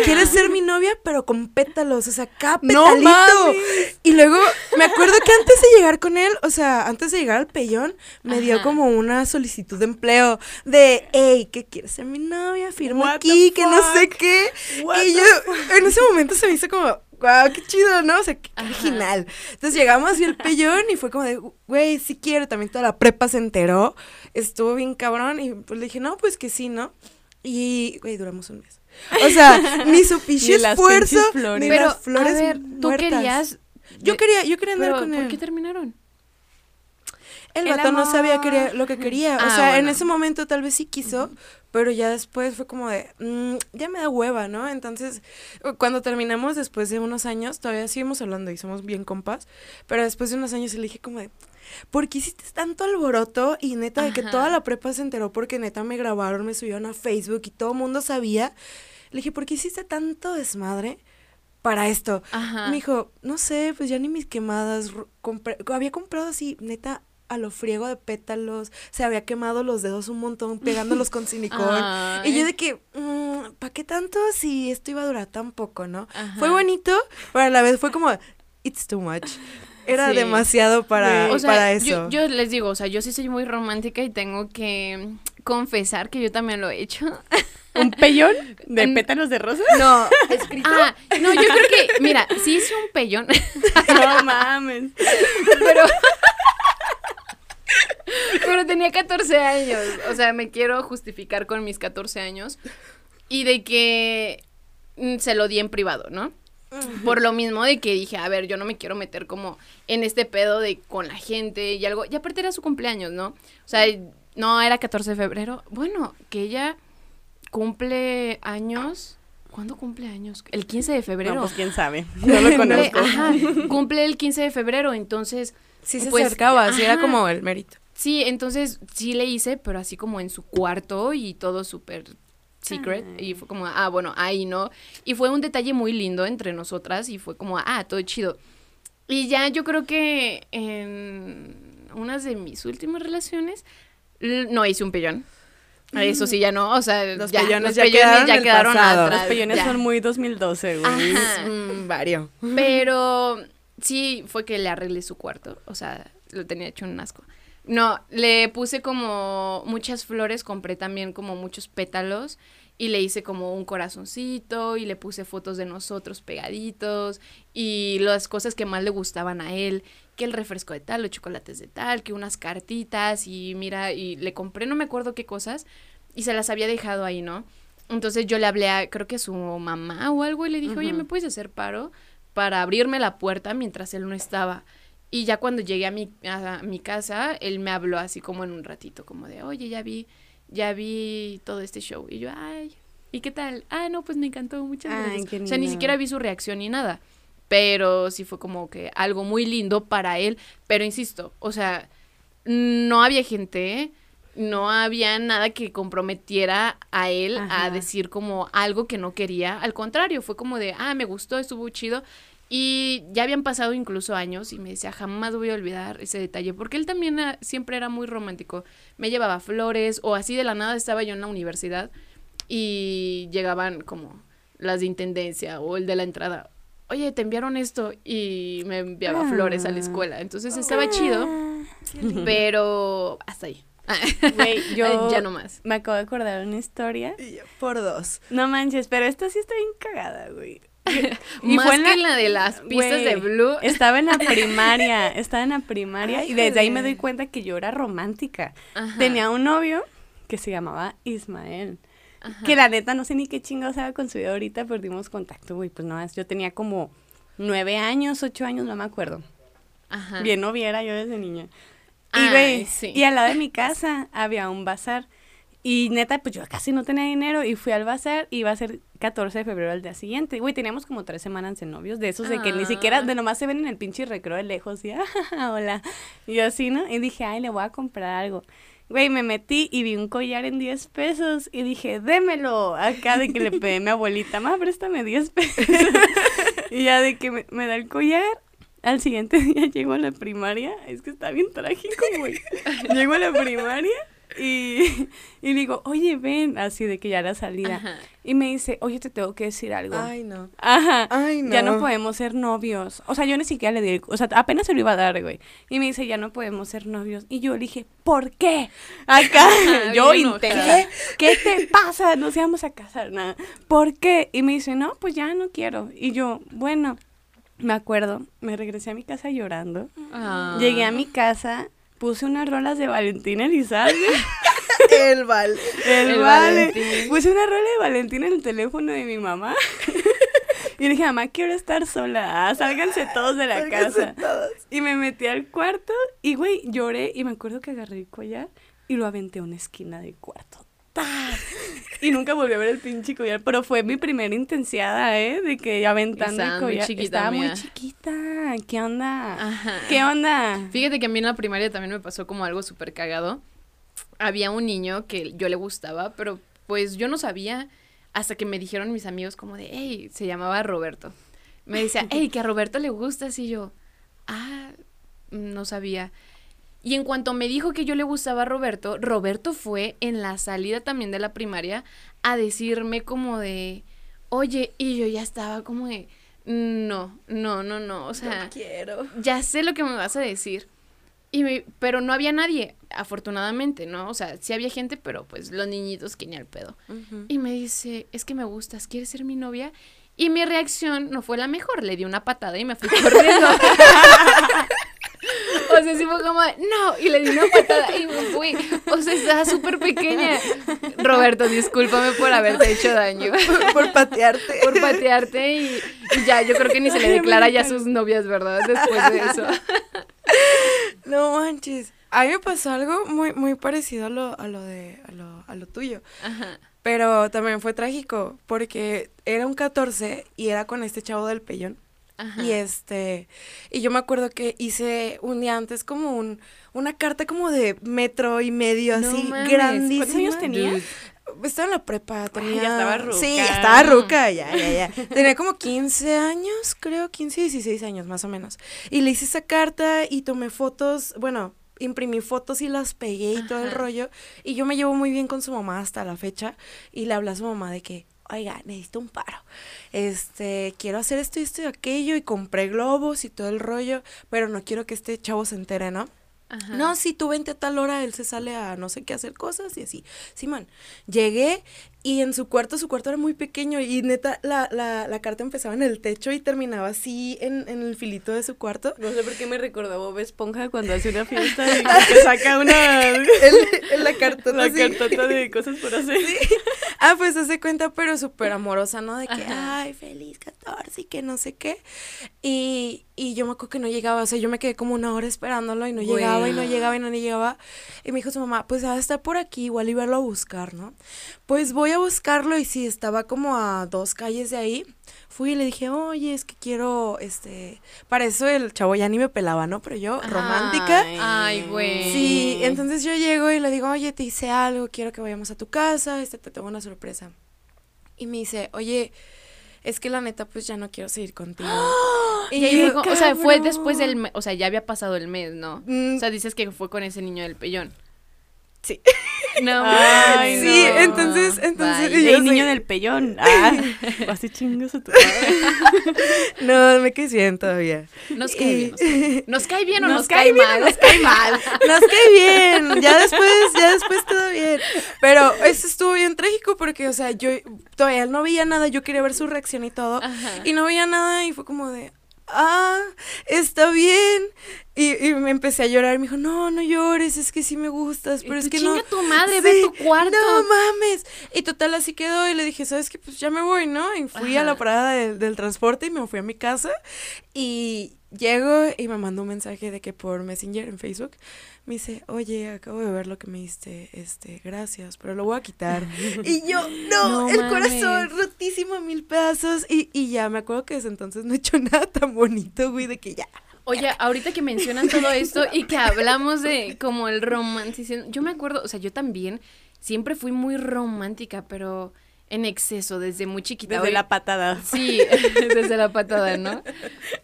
¿Quieres ser mi novia? Pero con pétalos, o sea, cada ¡No mames! y luego me acuerdo que antes de llegar con él, o sea, antes de llegar al pellón, me dio como una solicitud de empleo de, hey, ¿qué quieres ser mi novia? Firma What aquí, que no sé qué. What y yo, en ese momento se me hizo como, wow, qué chido, ¿no? O sea, qué original. Entonces llegamos y el pellón y fue como de, güey, sí quiero. También toda la prepa se enteró. Estuvo bien cabrón y pues le dije, no, pues que sí, ¿no? Y, güey, duramos un mes. O sea, ni su pinche Ni las esfuerzo, flores. ni Pero, las flores a ver, tú muertas. querías... Yo quería, yo quería andar Pero, con ¿por él. qué terminaron? El El vato no sabía quería- lo que quería. o Ah, sea, en ese momento tal vez sí quiso, pero ya después fue como de, "Mm, ya me da hueva, ¿no? Entonces, cu- cuando terminamos después de unos años, todavía seguimos hablando y somos bien compas, pero después de unos años le dije como de, ¿por qué hiciste tanto alboroto? Y neta, de que toda la prepa se enteró porque neta me grabaron, me subieron a Facebook y todo el mundo sabía. Le dije, ¿por qué hiciste tanto desmadre? Para esto. Ajá. Me dijo, no sé, pues ya ni mis quemadas. compré- había comprado así, neta, a lo friego de pétalos. Se había quemado los dedos un montón pegándolos con silicón. Y yo de que, ¿para qué tanto si esto iba a durar tan poco, no? Ajá. Fue bonito, pero a la vez fue como, it's too much. Era Sí. demasiado para, Güey. O sea, para eso. Yo, les digo, o sea, yo sí soy muy romántica y tengo que confesar que yo también lo he hecho. ¿Un pellón de pétalos de rosa? No, Ah, no, yo creo que, mira, sí hice un pellón, No mames. pero... Pero tenía 14 años, o sea, me quiero justificar con mis 14 años y de que mm, se lo di en privado, ¿no? Por lo mismo de que dije, a ver, yo no me quiero meter como en este pedo de con la gente y algo. Y aparte era su cumpleaños, ¿no? O sea, no era 14 de febrero. Bueno, que ella cumple años. ¿Cuándo cumple años? El 15 de febrero. No, pues quién sabe. No lo conozco. ajá, cumple el 15 de febrero, entonces sí se pues, acercaba, sí era como el mérito. Sí, entonces sí le hice, pero así como en su cuarto y todo súper secret. Ay. Y fue como, ah, bueno, ahí no. Y fue un detalle muy lindo entre nosotras y fue como, ah, todo chido. Y ya yo creo que en unas de mis últimas relaciones no hice un pellón. Eso sí, ya no, o sea, Los ya, pellones los ya pellones quedaron ya quedaron atrás. Los pellones ya. son muy 2012, güey. Mm, vario. Pero sí fue que le arreglé su cuarto. O sea, lo tenía hecho un asco. No, le puse como muchas flores, compré también como muchos pétalos y le hice como un corazoncito y le puse fotos de nosotros pegaditos y las cosas que más le gustaban a él, que el refresco de tal, los chocolates de tal, que unas cartitas y mira, y le compré no me acuerdo qué cosas y se las había dejado ahí, ¿no? Entonces yo le hablé a, creo que a su mamá o algo y le dije, oye, ¿me puedes hacer paro para abrirme la puerta mientras él no estaba? Y ya cuando llegué a mi, a mi casa, él me habló así como en un ratito, como de, oye, ya vi ya vi todo este show. Y yo, ay, ¿y qué tal? Ah, no, pues me encantó, muchas gracias. o sea, ni siquiera vi su reacción ni nada. Pero sí fue como que algo muy lindo para él. Pero insisto, o sea, no había gente, no había nada que comprometiera a él a decir como algo que no quería. Al contrario, fue como de, ah, me gustó, estuvo chido. Y ya habían pasado incluso años y me decía, jamás voy a olvidar ese detalle, porque él también siempre era muy romántico. Me llevaba flores o así de la nada estaba yo en la universidad y llegaban como las de intendencia o el de la entrada. Oye, te enviaron esto y me enviaba flores a la escuela. Entonces estaba chido, pero hasta ahí. yo ya no más. Me acabo de acordar una historia. Por dos. No manches, pero esta sí está bien cagada, güey. y Más fue en la, que la de las pistas de Blue. Estaba en la primaria, estaba en la primaria y desde ahí me doy cuenta que yo era romántica. Tenía un novio que se llamaba Ismael. Que la neta no sé ni qué chingados había conseguido ahorita, perdimos contacto, güey. Pues no, yo tenía como nueve años, ocho años, no me acuerdo. Ajá. Bien no viera yo desde niña. Y, güey, y al lado de mi casa había un bazar. Y neta, pues yo casi no tenía dinero y fui al bazar y iba a ser 14 de febrero al día siguiente. Güey, teníamos como tres semanas de novios, de esos de que ni siquiera, de nomás se ven en el pinche recreo de lejos y, ah, hola. Y así, ¿no? Y dije, ay, le voy a comprar algo. Güey, me metí y vi un collar en 10 pesos y dije, démelo. Acá de que le pedí a mi abuelita, ma, préstame 10 pesos. y ya de que me, me da el collar al siguiente día llego a la primaria. Es que está bien trágico, güey. llego a la primaria y, y digo, oye, ven, así de que ya era salida. Y me dice, oye, te tengo que decir algo. Ay, no. Ajá. Ay, no. Ya no podemos ser novios. O sea, yo ni siquiera le di, o sea, apenas se lo iba a dar, güey. Y me dice, ya no podemos ser novios. Y yo le dije, ¿por qué? Acá, yo intenté. ¿Qué te pasa? No se vamos a casar, nada. ¿Por qué? Y me dice, no, pues ya no quiero. Y yo, bueno, me acuerdo, me regresé a mi casa llorando. Ah. Llegué a mi casa puse unas rolas de Valentín Elizalde. el vale. El, vale. Puse una rola de Valentín en el teléfono de mi mamá. y dije, mamá, quiero estar sola. Ah, sálganse todos de la casa. Y me metí al cuarto y, güey, lloré. Y me acuerdo que agarré el collar y lo aventé a una esquina del cuarto. Y nunca volví a ver el pinche collar, pero fue mi primera intensiada, ¿eh? De que aventando el collar. Muy chiquita, Estaba muy chiquita. ¿Qué onda? ¿Qué onda? Fíjate que a mí en la primaria también me pasó como algo súper cagado. Había un niño que yo le gustaba, pero pues yo no sabía hasta que me dijeron mis amigos como de, hey, se llamaba Roberto. Me decía, hey, que a Roberto le gusta, así yo, ah, no sabía. Y en cuanto me dijo que yo le gustaba a Roberto, Roberto fue en la salida también de la primaria a decirme como de, oye, y yo ya estaba como de, no, no, no, no, o sea, quiero. ya sé lo que me vas a decir. Y me, pero no había nadie, afortunadamente, ¿no? O sea, sí había gente, pero pues los niñitos que ni al pedo. Y me dice, es que me gustas, ¿quieres ser mi novia? Y mi reacción no fue la mejor, le di una patada y me fui corriendo. O sea, sí fue como, no, y le di una patada y me fui. O sea, estaba súper pequeña. Roberto, discúlpame por haberte hecho daño. Por, patearte. Por patearte y, ya, yo creo que ni se le declara ya a sus novias, ¿verdad? Después de eso. No manches. A mí me pasó algo muy, muy parecido a lo, a lo de, a lo, a lo tuyo. Ajá. Pero también fue trágico, porque era un 14 y era con este chavo del pellón. Y este, y yo me acuerdo que hice un día antes como un, una carta como de metro y medio, así, grandísima. ¿Cuántos años tenía? Estaba en la prepa, tenía... ya estaba ruca. Sí, ya estaba ruca, ya, ya, ya. tenía como 15 años, creo, 15, 16 años, más o menos. Y le hice esa carta y tomé fotos, bueno, imprimí fotos y las pegué y todo el rollo. Y yo me llevo muy bien con su mamá hasta la fecha. Y le hablé a su mamá de que, oiga, necesito un paro. Este, quiero hacer esto y esto y aquello y compré globos y todo el rollo, pero no quiero que este chavo se entere, ¿no? No, sí, tú vente a tal hora, él se sale a no sé qué hacer cosas y así. Sí, man. Llegué y en su cuarto, su cuarto era muy pequeño y neta, la, la, la carta empezaba en el techo y terminaba así en, en el filito de su cuarto. No sé por qué me recordaba Bob Esponja cuando hace una fiesta y que saca una... en, en la cartota. La así. cartota de cosas por hacer. Ah, pues hace cuenta, pero súper amorosa, ¿no? De que, ay, feliz 14 y que no sé qué. Y, y yo me acuerdo que no llegaba, o sea, yo me quedé como una hora esperándolo y no llegaba y no llegaba y no llegaba. Y me dijo su mamá, pues va a estar por aquí, igual verlo a buscar, ¿no? Pues voy a buscarlo y sí, estaba como a dos calles de ahí. Fui y le dije, oye, es que quiero, este, para eso el chavo ya ni me pelaba, ¿no? Pero yo, romántica. Ay, güey. Sí, entonces yo llego y le digo, oye, te hice algo, quiero que vayamos a tu casa, este, te tengo una sorpresa. Y me dice, oye, es que la neta, pues ya no quiero seguir contigo. Y yo, co- o sea, fue después del mes, o sea, ya había pasado el mes, ¿no? Mm, O sea, dices que fue con ese niño del pellón. Sí. No, Ay, sí, no. entonces, entonces, y yo El niño del pellón. Ah, así chingas a tu No, me quedé bien todavía. Nos cae bien. Nos cae, nos cae bien o Nos nos, cae bien mal. nos cae mal. Nos cae bien, ya después, ya después todo bien. Pero eso estuvo bien trágico porque, o sea, yo todavía no veía nada, yo quería ver su reacción y todo. Ajá. Y no veía nada y fue como de, ah, está bien. Y, y me empecé a llorar me dijo, no, no llores, es que sí me gustas, pero Y es que no. tu madre, ve tu cuarto. No mames. Y total así quedó y le dije, ¿sabes qué? Pues ya me voy, ¿no? Y fui a la parada del- del transporte y me fui a mi casa y llego y me mandó un mensaje de que por Messenger en Facebook me dice, oye, acabo de ver lo que me diste, este, gracias, pero lo voy a quitar. y yo, no, No el mames. corazón rotísimo a mil pedazos y, y ya me acuerdo que desde entonces no he hecho nada tan bonito, güey, de que ya. Oye, ahorita que mencionan todo esto y que hablamos de como el romanticismo, yo me acuerdo, o sea, yo también siempre fui muy romántica, pero en exceso, desde muy chiquita. Desde Hoy- la patada. Sí, desde la patada, ¿no?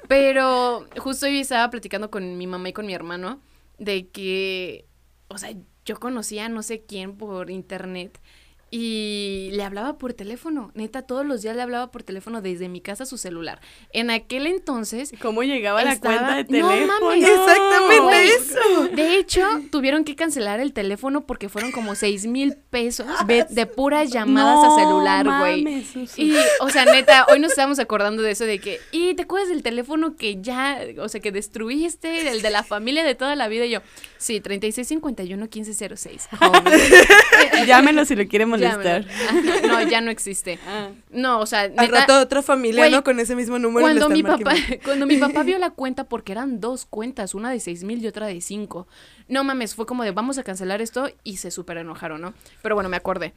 Pero justo hoy estaba platicando con mi mamá y con mi hermano de que, o sea, yo conocía no sé quién por internet y le hablaba por teléfono. Neta, todos los días le hablaba por teléfono desde mi casa a su celular. En aquel entonces... ¿Cómo llegaba la cuenta de No teléfono? mames. Exactamente Güey, eso. De hecho, tuvieron que cancelar el teléfono porque fueron como seis mil pesos de, de puras llamadas a celular, güey. Y, o sea, neta, hoy nos estábamos acordando de eso, de que, y te acuerdas del teléfono que ya, o sea, que destruiste, el de la familia de toda la vida. Y yo, sí, 3651-1506. homie. Llámenlo si lo quiere molestar. No, ya no existe. Ah. No, o sea, Al neta, rato otra familia, güey, ¿no? Con ese mismo número. cuando mi papá, cuando mi papá vio la cuenta, porque eran dos cuentas, una de seis mil y otra de cinco. No mames, fue como de vamos a cancelar esto y se súper enojaron, ¿no? Pero bueno, me acordé.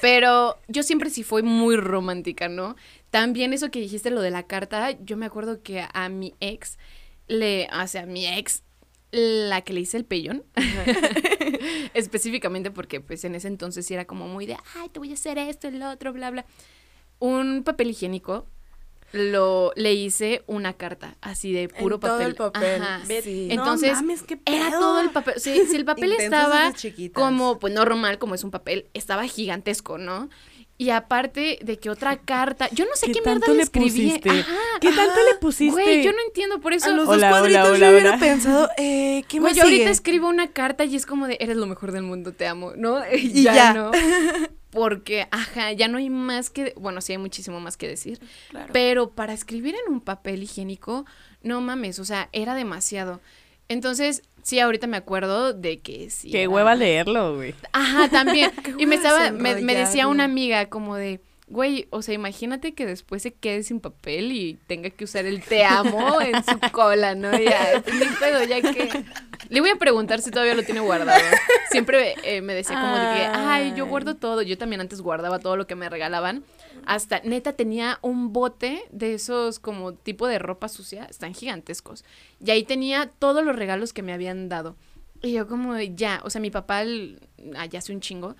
Pero yo siempre sí fui muy romántica, ¿no? También eso que dijiste, lo de la carta, yo me acuerdo que a mi ex, le, o sea, a mi ex, la que le hice el pellón, específicamente porque pues en ese entonces era como muy de, ay, te voy a hacer esto, el otro, bla, bla. Un papel higiénico, lo, le hice una carta, así de puro En todo papel. el papel. Ajá. Sí. Entonces, no mames, qué Era todo el papel. Si el papel estaba como, pues normal, como es un papel, estaba gigantesco, ¿no? Y aparte de que otra carta, yo no sé ¿Qué qué, mierda tanto le le escribí. pusiste? Ajá. ¿Qué tanto le pusiste? Güey, yo no entiendo por eso. A los Hola, dos hola, cuadritos hola, yo hubiera hola. pensado, eh, ¿qué Güey, más yo ahorita escribo una carta y es como de, eres lo mejor del mundo, te amo, ¿no? Y, Y ya, ya. no. Porque, ajá, ya no hay más que, bueno, sí hay muchísimo más que decir. Claro. Pero para escribir en un papel higiénico, no mames, o sea, era demasiado. Entonces, sí, ahorita me acuerdo de que sí. Qué era- hueva leerlo, güey. Ajá, también. y me estaba, me, me decía una amiga como de, güey, o sea, imagínate que después se quede sin papel y tenga que usar el te amo en su cola, ¿no? Ya, ni pedo, ya que... Le voy a preguntar si todavía lo tiene guardado. Siempre eh, me decía como de que, ay, yo guardo todo. Yo también antes guardaba todo lo que me regalaban. Hasta, neta, tenía un bote de esos como tipo de ropa sucia, están gigantescos. Y ahí tenía todos los regalos que me habían dado. Y yo como, ya, o sea, mi papá, allá hace un chingo,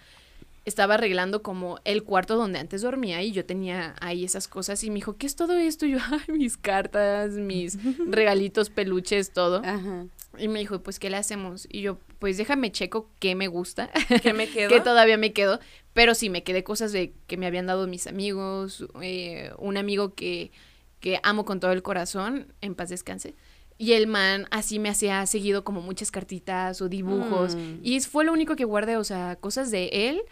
estaba arreglando como el cuarto donde antes dormía y yo tenía ahí esas cosas y me dijo, ¿qué es todo esto? Y yo, ay, mis cartas, mis regalitos, peluches, todo. Ajá. Y me dijo, pues, ¿qué le hacemos? Y yo, pues, déjame checo qué me gusta, ¿Qué me quedo? que todavía me quedo, pero sí, me quedé cosas de que me habían dado mis amigos, eh, un amigo que, que amo con todo el corazón, en paz descanse, Y el man así me hacía seguido como muchas cartitas o dibujos. Mm. Y fue lo único que guardé, o sea, cosas de él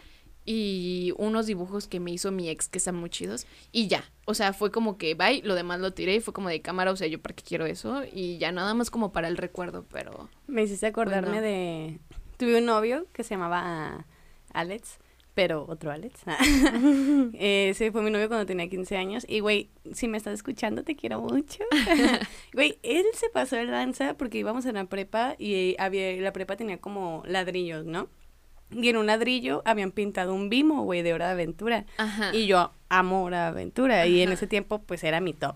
y unos dibujos que me hizo mi ex que están muy chidos. Y ya, o sea, fue como que, bye, lo demás lo tiré y fue como de cámara, o sea, yo para qué quiero eso. Y ya nada más como para el recuerdo, pero... Me hiciste acordarme Bueno. de... Tuve un novio que se llamaba Alex, pero otro Alex. Ese fue mi novio cuando tenía 15 años. Y, güey, si me estás escuchando, te quiero mucho. Güey, él se pasó de lanza porque íbamos en la prepa y había, la prepa tenía como ladrillos, ¿no? Y en un ladrillo habían pintado un bimo, güey, de Hora de Aventura. Ajá. Y yo amo Hora de Aventura. Y en ese tiempo, pues era mi top.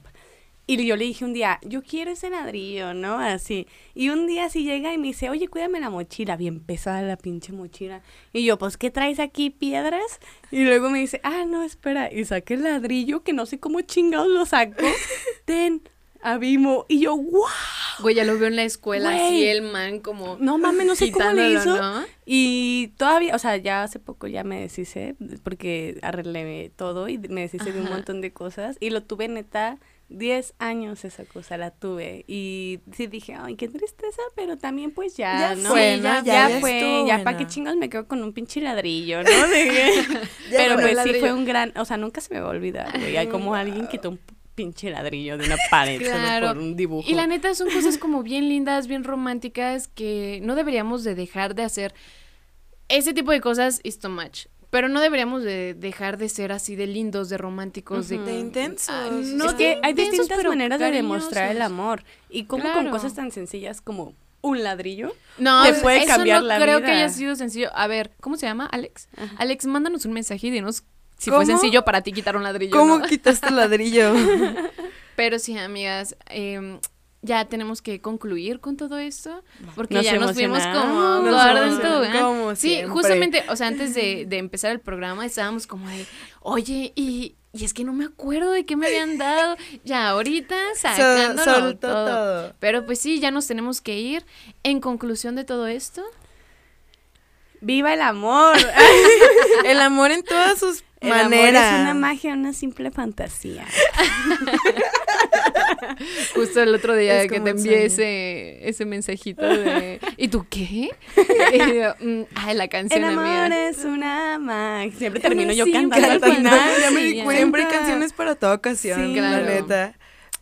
Y yo le dije un día, yo quiero ese ladrillo, ¿no? Así. Y un día así llega y me dice, oye, cuídame la mochila, bien pesada la pinche mochila. Y yo, pues, ¿qué traes aquí, piedras? Y luego me dice, ah, no, espera. Y saqué el ladrillo, que no sé cómo chingados lo sacó. Ten, abimo. Y yo, wow. Güey, ya lo veo en la escuela, así Güey. el man como... No mames, no sé cómo le hizo. ¿no? Y todavía, o sea, ya hace poco ya me deshice, porque arreglé todo y me deshice de un montón de cosas. Y lo tuve neta 10 años esa cosa, la tuve. Y sí dije, ay, qué tristeza, pero también pues ya, Ya ¿no? fue, ya, Ya- ya ya fue, estuvo ya bueno. para qué chingos me quedo con un pinche ladrillo, ¿no? Pero pues sí fue un gran, o sea, nunca se me va a olvidar, güey. Hay como alguien quitó un pinche ladrillo de una pared solo Claro. por un dibujo. Y la neta son cosas como bien lindas, bien románticas, que no deberíamos de dejar de hacer. Ese tipo de cosas is too much. Pero no deberíamos de dejar de ser así de lindos, de románticos, Ujú. de... De intensos. Ay, No, es que hay intensos, distintas maneras de demostrar el cariñosos. amor. Y como con Claro. cosas tan sencillas como un ladrillo. No, te puede eso cambiar no la creo que haya sido sencillo. A ver, ¿cómo se llama? Alex. Ajá. Alex, mándanos un mensaje y dinos si ¿Cómo? fue sencillo para ti quitar un ladrillo. ¿Cómo ¿no? quitaste el ladrillo? Pero sí, amigas, em, ya tenemos que concluir con todo esto. Porque Nos ya nos fuimos como Tobogán. como Sí, siempre. justamente, o sea, antes de, de empezar el programa estábamos como de, oye, y, y es que no me acuerdo de qué me habían dado. Ya ahorita sacándolo Sol- soltó todo. todo. Pero pues sí, ya nos tenemos que ir. En conclusión de todo esto, ¡Viva el amor! El amor en todas sus el amor es una magia, una simple fantasía. justo el otro día Es que te envié ese, ese mensajito de, ¿y tú qué? Y yo, "Mm, ay, la canción, el amor amiga. es una magia. Siempre termino yo cantando al final. ya me Sí, di. Siempre hay canciones para toda ocasión, Sí, la claro. neta.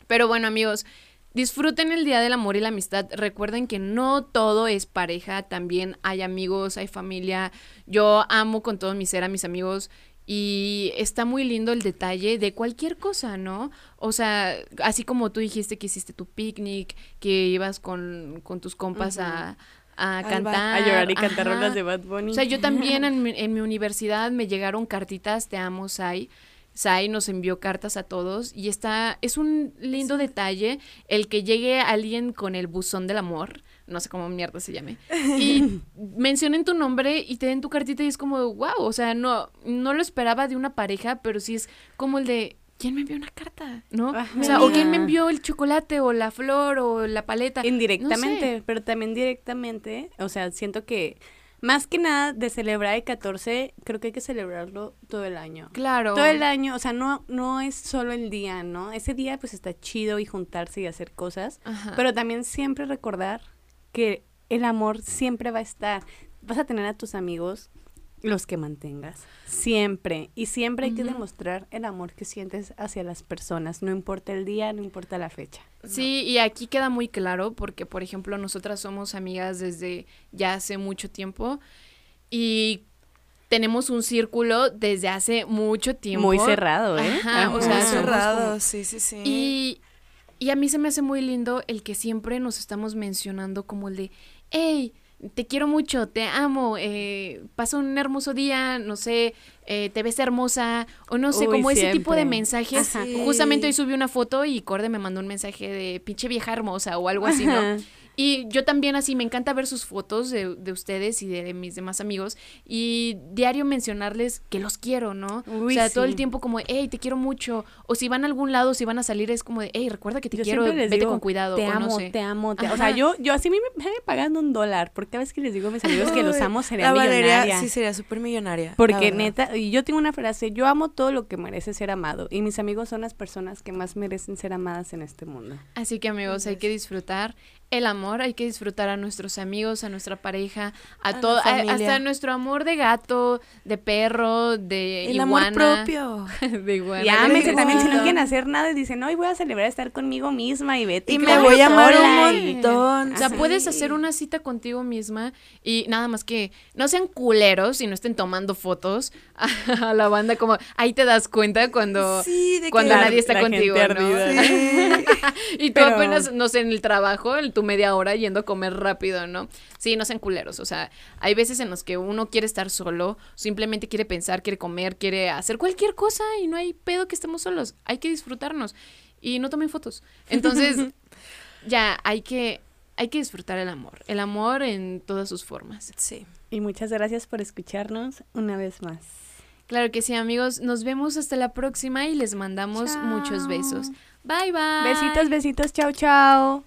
Pero bueno, amigos, disfruten el Día del Amor y la Amistad. Recuerden que no todo es pareja, también hay amigos, hay familia. Yo amo con todo mi ser a mis amigos y está muy lindo el detalle de cualquier cosa, ¿no? O sea, así como tú dijiste que hiciste tu picnic, que ibas con, con tus compas a, a cantar. A llorar y cantar rolas de Bad Bunny. O sea, yo también en mi, en mi universidad me llegaron cartitas, te amo, Sai. Sai nos envió cartas a todos y está, es un lindo detalle el que llegue alguien con el buzón del amor, no sé cómo mierda se llame, y mencionen tu nombre y te den tu cartita y es como, wow, o sea, no, no lo esperaba de una pareja, pero sí es como el de, ¿quién me envió una carta? ¿no? Ajá. O sea, o quién me envió el chocolate o la flor o la paleta. Indirectamente, No sé. pero también directamente. O sea, siento que más que nada de celebrar el 14, creo que hay que celebrarlo todo el año. Claro. Todo el año, o sea, no, no es solo el día, ¿no? Ese día pues está chido y juntarse y hacer cosas, Ajá. pero también siempre recordar que el amor siempre va a estar. Vas a tener a tus amigos los que mantengas, siempre. Y siempre hay que demostrar el amor que sientes hacia las personas, no importa el día, no importa la fecha. Sí, y aquí queda muy claro porque, por ejemplo, nosotras somos amigas desde ya hace mucho tiempo y tenemos un círculo desde hace mucho tiempo. Muy cerrado, ¿eh? Ajá, o Muy sea, cerrado, como- sí, sí, sí. Y, y a mí se me hace muy lindo el que siempre nos estamos mencionando como el de, hey, te quiero mucho, te amo, eh, pasa un hermoso día, no sé, eh, te ves hermosa, o no sé, Uy, como ese tipo de mensajes. Ajá. Justamente hoy subí una foto y Corde me mandó un mensaje de pinche vieja hermosa o algo así, ¿no? Ajá. Y yo también así, me encanta ver sus fotos de, de ustedes y de mis demás amigos y diario mencionarles que los quiero, ¿no? Uy, o sea, todo el tiempo como, hey, te quiero mucho. O si van a algún lado, si van a salir, es como de, hey, recuerda que te Yo quiero, vete digo, con cuidado. Te o amo, no sé. te amo, te O sea, yo, yo así me, me pagando un dólar. Porque cada vez que les digo a mis amigos que los amo, sería la Valeria millonaria. sí sería súper millonaria. Porque neta, y yo tengo una frase, yo amo todo lo que merece ser amado. Y mis amigos son las personas que más merecen ser amadas en este mundo. Así que amigos, hay que disfrutar el amor, hay que disfrutar a nuestros amigos, a nuestra pareja, a, A todo, a- hasta nuestro amor de gato, de perro, de El amor iguana. propio. de iguana. Y ámense también si no quieren hacer nada y dicen, hoy voy a celebrar estar conmigo misma y vete. Y me voy voy a amar un montón. O sea, puedes hacer una cita contigo misma y nada más que no sean culeros y no estén tomando fotos a, la banda como ahí te das cuenta cuando Sí, de que cuando la- nadie está la contigo, ¿no? Sí. y tú Pero- apenas, no sé, en el trabajo, en tu media hora yendo a comer rápido, ¿no? Sí, no sean culeros. O sea, hay veces en los que uno quiere estar solo, simplemente quiere pensar, quiere comer, quiere hacer cualquier cosa y no hay pedo que estemos solos. Hay que disfrutarnos y no tomen fotos. Entonces, ya, hay que, hay que disfrutar el amor. El amor en todas sus formas. Sí. Y muchas gracias por escucharnos una vez más. Claro que sí, amigos. Nos vemos hasta la próxima y les mandamos Chao. muchos besos. Bye, bye. Besitos, besitos, chao, chao.